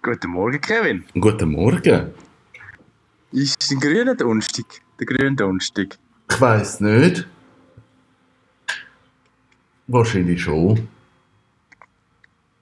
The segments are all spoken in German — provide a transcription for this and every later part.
Guten Morgen, Kevin. Guten Morgen. Ist es ein grüner Donnerstag? Der grüne Donnerstag? Ich weiss nicht. Wahrscheinlich schon.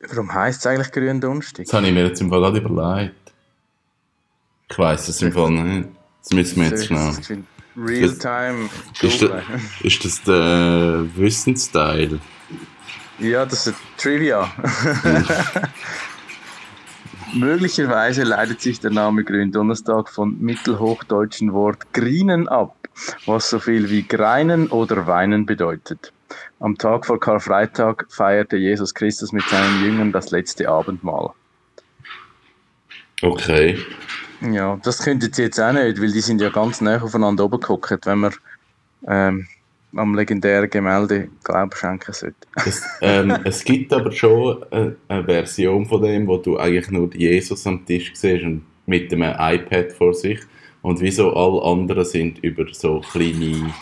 Warum heisst es eigentlich grüner Donnerstag? Das habe ich mir jetzt im Fall gerade überlegt. Ich weiss es im Fall nicht. Das müssen wir jetzt schnell. Realtime. Ist, da, ist das der Wissensteil? Ja, das ist Trivia. Möglicherweise leitet sich der Name Gründonnerstag von mittelhochdeutschen Wort Grinen ab, was so viel wie greinen oder weinen bedeutet. Am Tag vor Karfreitag feierte Jesus Christus mit seinen Jüngern das letzte Abendmahl. Okay. Ja, das könntet ihr jetzt auch nicht, weil die sind ja ganz nah aufeinander oben geguckt, wenn man ähm, am legendären Gemälde Glauben schenken sollte. Es, ähm, es gibt aber schon eine, eine, Version von dem, wo du eigentlich nur Jesus am Tisch siehst und mit einem iPad vor sich und wieso alle anderen sind über so kleine,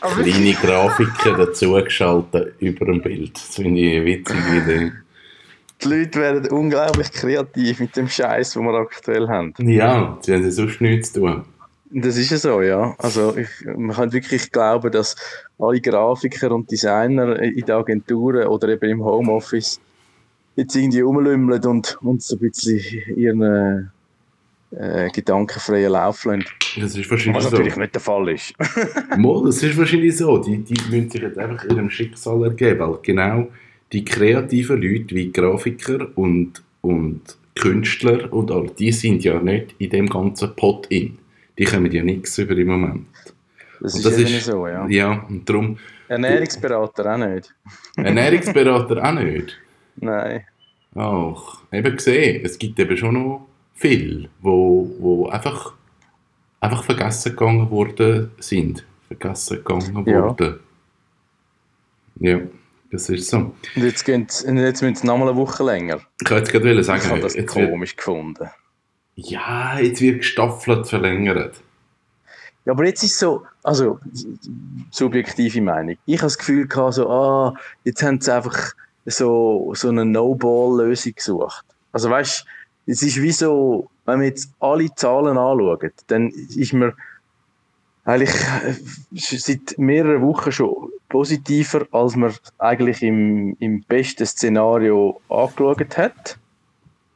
kleine Grafiken dazugeschaltet über dem Bild. Das finde ich eine witzige Idee. Die Leute werden unglaublich kreativ mit dem Scheiß, den wir aktuell haben. Ja, sie haben sonst nichts zu tun. Das ist ja so, ja. Also ich, man kann wirklich glauben, dass alle Grafiker und Designer in den Agenturen oder eben im Homeoffice jetzt irgendwie rumlümmeln und, und so ein bisschen ihren äh, gedankenfreien Lauf lassen. Das ist wahrscheinlich Was so. natürlich nicht der Fall ist. Mal, das ist wahrscheinlich so. Die, die müssen sich jetzt einfach ihrem Schicksal ergeben, weil genau die kreativen Leute wie Grafiker und, und Künstler und all, die sind ja nicht in dem ganzen Pot in die kommen ja nichts über im Moment. Das und ist das ist so, ja. Ja, und darum... Ernährungsberater auch nicht. Ernährungsberater auch nicht? Nein. Ach, eben gesehen, es gibt eben schon noch viele, wo, wo einfach, einfach vergessen gegangen worden sind. Vergessen gegangen worden. Ja. Das ist so. Und jetzt, jetzt müssen sie nochmal eine Woche länger. Ich wollte jetzt gerade sagen, ich habe das jetzt komisch wird, gefunden. Ja, jetzt wird gestaffelt verlängert. Ja, aber jetzt ist so, also subjektive Meinung. Ich habe das Gefühl gehabt, so, ah, jetzt haben sie einfach so, so eine No-Ball-Lösung gesucht. Also weißt du, es ist wie so, wenn wir jetzt alle Zahlen anschauen, dann ist man eigentlich seit mehreren Wochen schon positiver, als man eigentlich im, im besten Szenario angeschaut hat.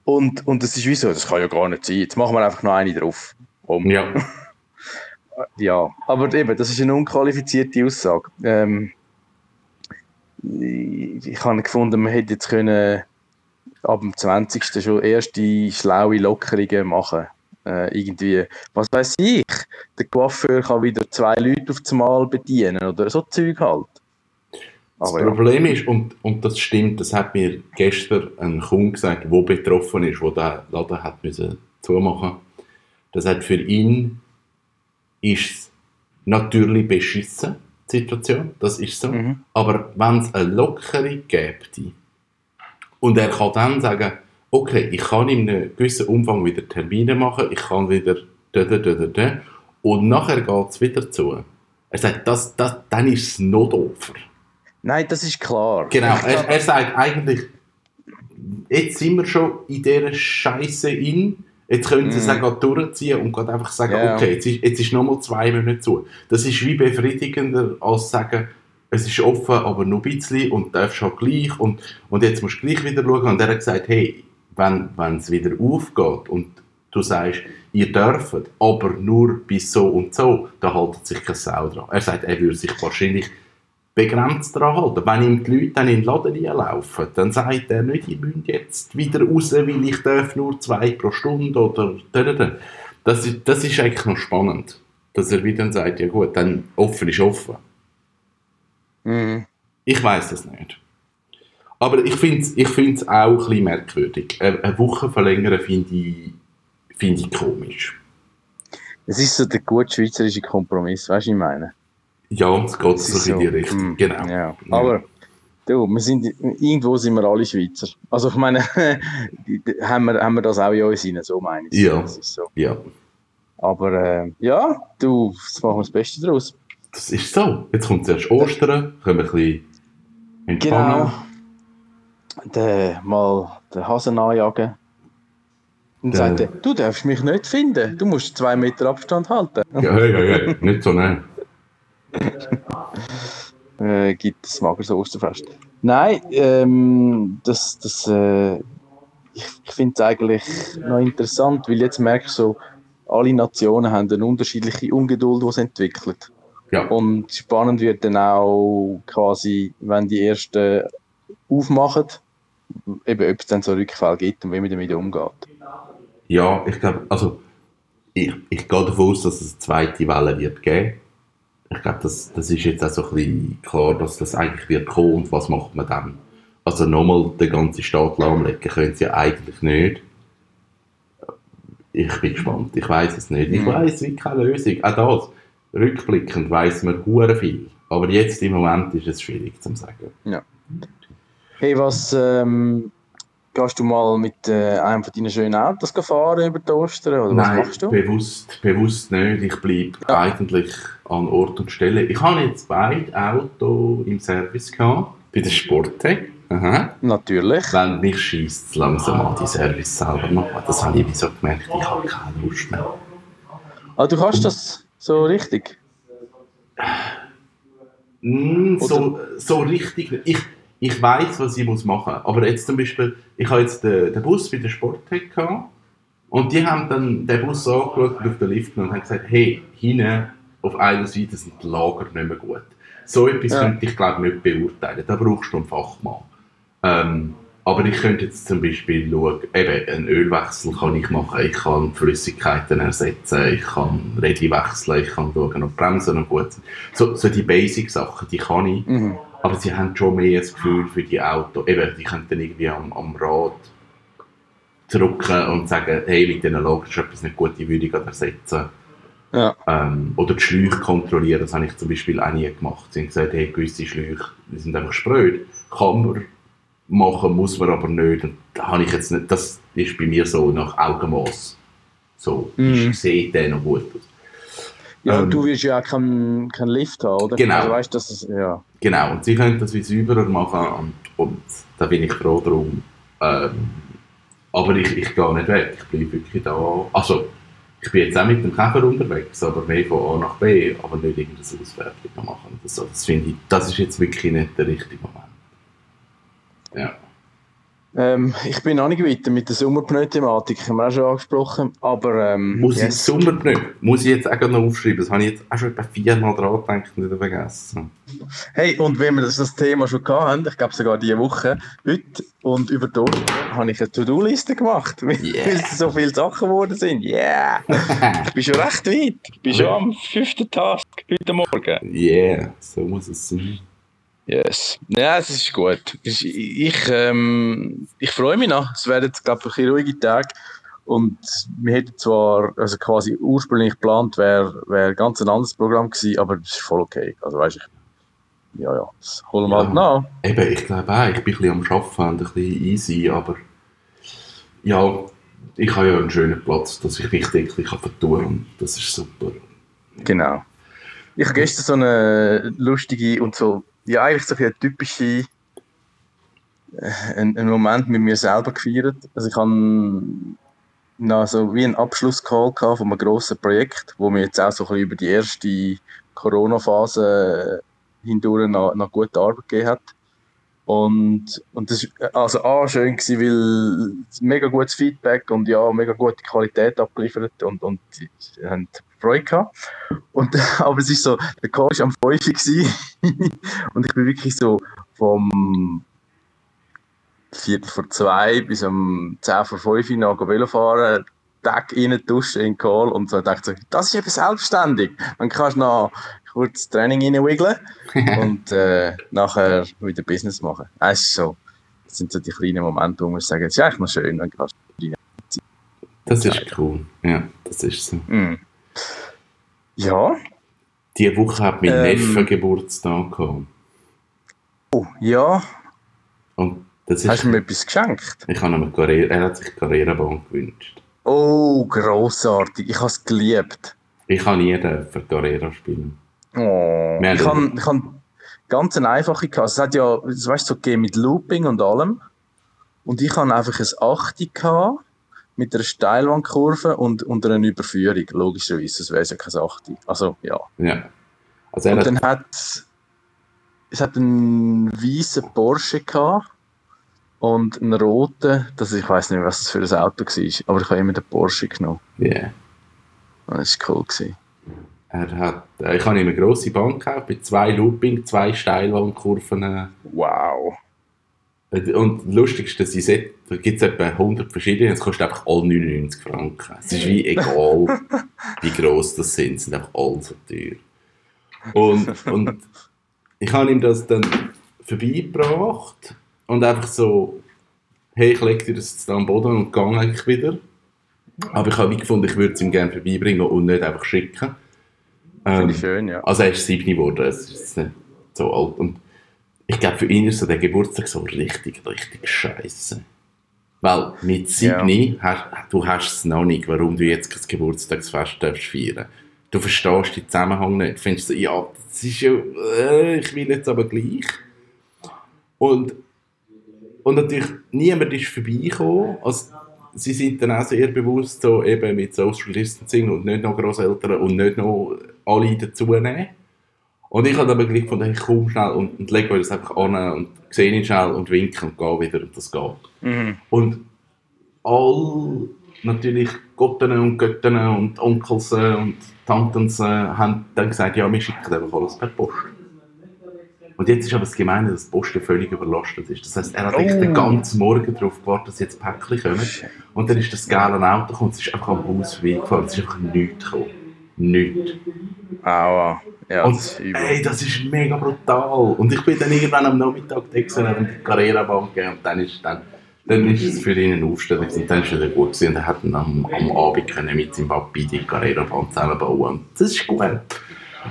Und, und das ist wie so, das kann ja gar nicht sein. Jetzt machen wir einfach noch eine drauf. Um. Ja. ja, aber eben, das ist eine unqualifizierte Aussage. Ähm, ich, ich habe gefunden, man hätte jetzt können ab dem 20. schon erste schlaue Lockerungen machen. Äh, irgendwie, was weiß ich, der Coiffeur kann wieder zwei Leute auf einmal bedienen oder so Zeug halt. Das Aber Problem ja. ist, und, und das stimmt, das hat mir gestern ein Kunde gesagt, der betroffen ist, der den Laden hat müssen zumachen Das hat für ihn ist natürlich beschissen, die Situation, das ist so. Mhm. Aber wenn es eine Lockerung gäbe und er kann dann sagen, okay, ich kann in einem gewissen Umfang wieder Termine machen, ich kann wieder da, da, da, da, und nachher geht es wieder zu. Er sagt, das, das, dann ist es noch doofer. Nein, das ist klar. Genau, er, er sagt eigentlich, jetzt sind wir schon in dieser Scheiße in. Jetzt können sie es mm. auch durchziehen und einfach sagen, yeah. okay, jetzt ist, jetzt ist nochmal zwei Monate zu. Das ist wie befriedigender, als sagen, es ist offen, aber nur ein bisschen und darfst schon gleich und, und jetzt musst du gleich wieder schauen. Und er hat gesagt, hey, wenn, wenn es wieder aufgeht und du sagst, ihr dürft, aber nur bis so und so, dann haltet sich kein Sau dran. Er sagt, er würde sich wahrscheinlich begrenzt daran halten. Wenn ihm die Leute dann in den Laden reinlaufen, dann sagt er nicht, ich müsst jetzt wieder raus, weil ich darf nur zwei pro Stunde oder das ist, das ist eigentlich noch spannend, dass er wieder sagt, ja gut, dann offen ist offen. Mhm. Ich weiß es nicht. Aber ich finde es ich find's auch ein bisschen merkwürdig. Eine Woche verlängern finde ich, find ich komisch. Es ist so der gute schweizerische Kompromiss, weißt du, was ich meine? Ja, es geht so, in die Richtung, genau. Ja. Aber du, wir sind, irgendwo sind wir alle Schweizer. Also ich meine, haben, wir, haben wir das auch in uns rein, so meine ich. Ja, so. ja. Aber äh, ja, du, jetzt machen wir das Beste daraus. Das ist so. Jetzt kommt zuerst Ostern, können wir ein bisschen entspannen. Genau. Den, mal den Hasen anjagen. Und ja. sagt er, du darfst mich nicht finden, du musst zwei Meter Abstand halten. Ja, ja, ja, nicht so nein. äh, gibt es Magers Osterfest. Nein, ähm, das, das, äh, ich, ich finde es eigentlich noch interessant, weil jetzt merke ich so, alle Nationen haben eine unterschiedliche Ungeduld, die sie entwickelt. Ja. Und spannend wird dann auch quasi, wenn die ersten aufmachen, eben, ob es dann so Rückfall gibt und wie man damit umgeht. Ja, ich glaube, also ich, ich gehe davon aus, dass es eine zweite Welle wird geben. Ich glaube, das, das ist jetzt auch so ein bisschen klar, dass das eigentlich wird kommen und was macht man dann? Also nochmal den ganzen Staat lahmlegen können sie ja eigentlich nicht. Ich bin gespannt, ich weiß es nicht. Ich mhm. weiß wie keine Lösung. Auch das, rückblickend weiß man hure viel. Aber jetzt im Moment ist es schwierig zu sagen. Ja. Hey, was ähm, gehst du mal mit äh, einem von deinen schönen Autos fahren über die Ostern? Oder Nein, was machst du? Bewusst, bewusst nicht. Ich bleibe ja. eigentlich an Ort und Stelle. Ich habe jetzt beide Autos im Service gehabt, bei der Sporttech. Aha. Natürlich. Wenn mich schießt es langsam an, die Service selber machen. Das habe ich wie so gemerkt, ich habe keine Lust mehr. Ah, du kannst das so richtig? Mm, so, so richtig. Ich, ich weiß, was ich muss machen muss. Aber jetzt zum Beispiel, ich habe jetzt den, den Bus bei der Sporttech gehabt und die haben dann den Bus angeschaut auf der Lift und haben gesagt, hey, hinten auf einer Seite sind die Lager nicht mehr gut. So etwas ja. könnte ich glaube nicht beurteilen. Da brauchst du einen Fachmann. Ähm, aber ich könnte jetzt zum Beispiel schauen, eben einen Ölwechsel kann ich machen, ich kann Flüssigkeiten ersetzen, ich kann Räder wechseln, ich kann schauen, ob Bremsen noch gut sind. So, so die Basic-Sachen, die kann ich. Mhm. Aber sie haben schon mehr das Gefühl für die Autos. Eben, die können dann irgendwie am, am Rad drücken und sagen, hey, mit diesen Lager ist etwas nicht gut, die würde ich ersetzen. Ja. Ähm, oder die Schläuche kontrollieren, das habe ich zum Beispiel auch nie gemacht. Sie haben gesagt, hey, gewisse Schläuche die sind einfach spröd. Kann man machen, muss man aber nicht. Und da habe ich jetzt nicht, das ist bei mir so nach Augenmaß. So, mm. ich sehe den noch gut aus. Ja, ähm, du willst ja auch keinen kein Lift haben, oder? Genau. Also weißt, dass es, ja. Genau, und sie können das wie sauberer machen und, und da bin ich froh drum. Ähm, aber ich, ich gehe nicht weg, ich bleibe wirklich da. Also, ich bin jetzt auch mit dem Käfer unterwegs, aber mehr von A nach B, aber nicht irgendeine Auswertung machen. Das, das finde ich, das ist jetzt wirklich nicht der richtige Moment. Ja. Ähm, ich bin noch nicht weiter mit der Sommerpneu-Thematik, haben wir auch schon angesprochen, aber... Ähm, muss yes. ich Sommerpneu, muss ich jetzt auch noch aufschreiben, das habe ich jetzt auch schon etwa viermal dran gedacht und wieder vergessen. Hey, und wenn wir das, das Thema schon hatten, ich glaube sogar diese Woche, heute und über die habe ich eine To-Do-Liste gemacht, weil yeah. so viele Sachen geworden sind. Yeah! ich bin schon recht weit, ich bin schon am fünften Task heute Morgen. Yeah, so muss es sein. Yes. Ja, es ist gut. Ich, ich, ähm, ich freue mich noch. Es werden, glaube ich, ein ruhige Tage. Und wir hätten zwar, also quasi ursprünglich geplant, wäre wär ganz ein anderes Programm gewesen, aber das ist voll okay. Also weißt du, ja, ja, das holen wir ja, halt nach. Eben, ich glaube auch, ich bin ein bisschen am Arbeiten und ein bisschen easy, aber ja, ich habe ja einen schönen Platz, dass ich mich täglich vertun kann und das ist super. Genau. Ich habe gestern so eine lustige und so ja, eigentlich so ein typische äh, einen, Moment mit mir selber gefeiert. Also ich habe noch so wie einen Abschlusscall von einem grossen Projekt, wo mir jetzt auch so ein bisschen über die erste Corona-Phase hindurch noch, noch gute Arbeit gegeben hat. Und, und das war also A, schön gewesen, weil mega gutes Feedback und ja, mega gute Qualität abgeliefert und, und sie haben Freude gehabt. Und, aber es ist so, der Call war am 5 und ich bin wirklich so vom Viertel vor zwei bis um 10 vor 5 nach Velo fahren, Tag rein duschen in den Call und so dachte ich, das ist eben selbstständig. Dann kannst noch kurz Training reinwiggeln und äh, nachher wieder Business machen. Ist so, das sind so die kleinen Momente, wo man sagen, es ist eigentlich noch schön, dann kannst du rein. Das ist cool, ja, das ist so. Mm. Ja. Diese Woche hat mein ähm, Neffe Geburtstag gehabt. Oh, ja. Und das ist, Hast du mir etwas geschenkt? Ich habe ihm Karriere, er hat sich Karrierebahn gewünscht. Oh, grossartig. Ich habe es geliebt. Ich kann nie dürfen Carrera spielen. Oh, ich ich kann ganz eine einfache gehabt. Es hat ja, weißt du, so mit Looping und allem. Und ich habe einfach ein 8 gehabt mit einer Steilwandkurve und, und einer Überführung, logischerweise, das wäre ja keine Sache. Also, ja. Ja. Also und dann hat es hat einen weißen Porsche gehabt und einen roten, das, ich weiß nicht, was das für ein Auto war, aber ich habe immer den Porsche genommen. Ja. Yeah. Das war cool. Gewesen. Er hat, äh, ich habe ihm eine grosse Bank gekauft, mit zwei Looping, zwei Steilwandkurven. Wow. Und lustig ist, dass ich da gibt es etwa 100 verschiedene, es kostet einfach alle 99 Franken. Es ist wie egal, wie gross das sind, es sind einfach alle so teuer. Und, und ich habe ihm das dann vorbeigebracht und einfach so, hey, ich lege dir das jetzt am Boden und gehe eigentlich wieder. Aber ich habe wie gefunden, ich würde es ihm gerne vorbeibringen und nicht einfach schicken. Ähm, Finde ich schön, ja. Also er ist sieben geworden, es ist nicht so alt. Und ich glaube, für ihn ist so der Geburtstag so richtig, richtig scheiße. Weil mit sieben, ja. hast, du hast es noch nicht, warum du jetzt das Geburtstagsfest darfst feiern Du verstehst den Zusammenhang nicht. Du findest so, ja, das ist ja, äh, ich will jetzt aber gleich. Und, und natürlich, niemand ist vorbeigekommen. Also, sie sind dann auch sehr bewusst so eben mit Social Distancing und nicht noch Großeltern und nicht noch alle dazu nehmen. Und ich habe aber gleich gefunden, ich komme schnell und, und lege das einfach an und sehe ihn schnell und winke und gehe wieder und das geht. Mhm. Und all natürlich Gotten und Götten und Onkels und Tanten haben dann gesagt, ja, wir schicken einfach alles per Post. Und jetzt ist aber das Gemeine, dass die Post völlig überlastet ist. Das heisst, er hat oh. den ganzen Morgen darauf gewartet, dass jetzt Päckchen kommen. Und dann ist das geile Auto gekommen, es ist einfach am Haus vorbeigefahren, es ist einfach nichts gekommen. Nichts. Aua. Ja, und, das ey, das ist mega brutal. Und ich bin dann irgendwann am Nachmittag da und die Carrera-Bahn gegeben und dann ist, dann, dann ist es für ihn eine Aufstellung und dann ist er gut gewesen. und er hat dann am, am Abend können mit seinem Papi die Carrera-Bahn zusammenbauen das ist gut.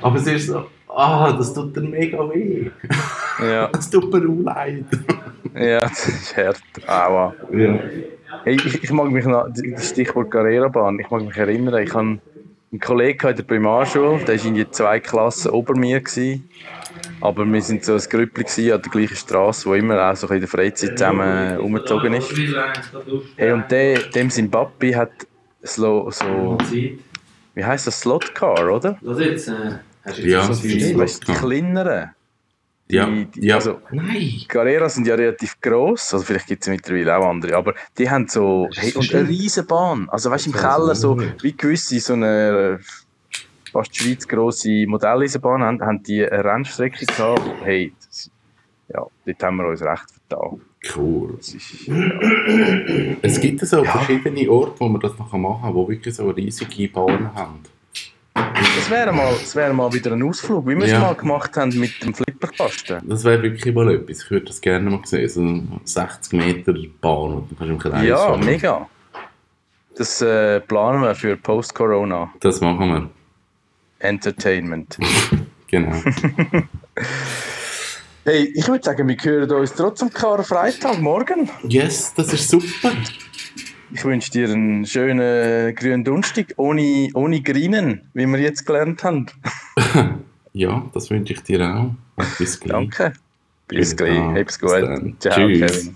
Aber es ist so, ah, das tut dann mega weh. Ja. Das tut mir auch leid. ja, das ist hart. Aua. Ja. Ich, ich mag mich noch, das Stichwort Carrera-Bahn, ich mag mich erinnern, ich habe einen Kollegen in der Primarschule, der war in zwei Klassen ober mir. Gewesen. Aber wir waren so ein Grüppli an der gleichen Straße, wo immer auch so in der Freizeit zusammen umgezogen ist. Hey, und der, dem sein Papi hat so, so wie heisst das, Slotcar, oder? Das jetzt, äh, hast du ja, so die, weißt, die kleineren. Die, ja, ja. Also, Nein. Carrera sind ja relativ gross, also vielleicht gibt es mittlerweile auch andere, aber die haben so, hey, und eine riesige Bahn, also weißt du, im Keller so, wie gewisse so eine fast Schweiz grosse Modelleisenbahn haben, haben die eine Rennstrecke gehabt, hey, das, ja, dort haben wir uns recht vertan. Cool. Ist, ja. Es gibt so ja. verschiedene Orte, wo man das noch machen kann, wo wirklich so riesige Bahnen haben. Das wäre mal, wär mal wieder ein Ausflug, wie wir es mal gemacht haben mit dem Flipperkasten. Das wäre wirklich mal etwas. Ich würde das gerne mal sehen. So eine 60 Meter Bahn. ja, fahren. mega. Das äh, planen wir für Post-Corona. Das machen wir. Entertainment. genau. hey, ich würde sagen, wir hören uns trotzdem Freitag morgen. Yes, das ist super. Ich wünsche dir einen schönen grünen Dunstig ohne, ohne Grinen, wie wir jetzt gelernt haben. ja, das wünsche ich dir auch. Bis gleich. Danke. Bis gleich. Hab's gut. Ciao, Tschüss. Kevin.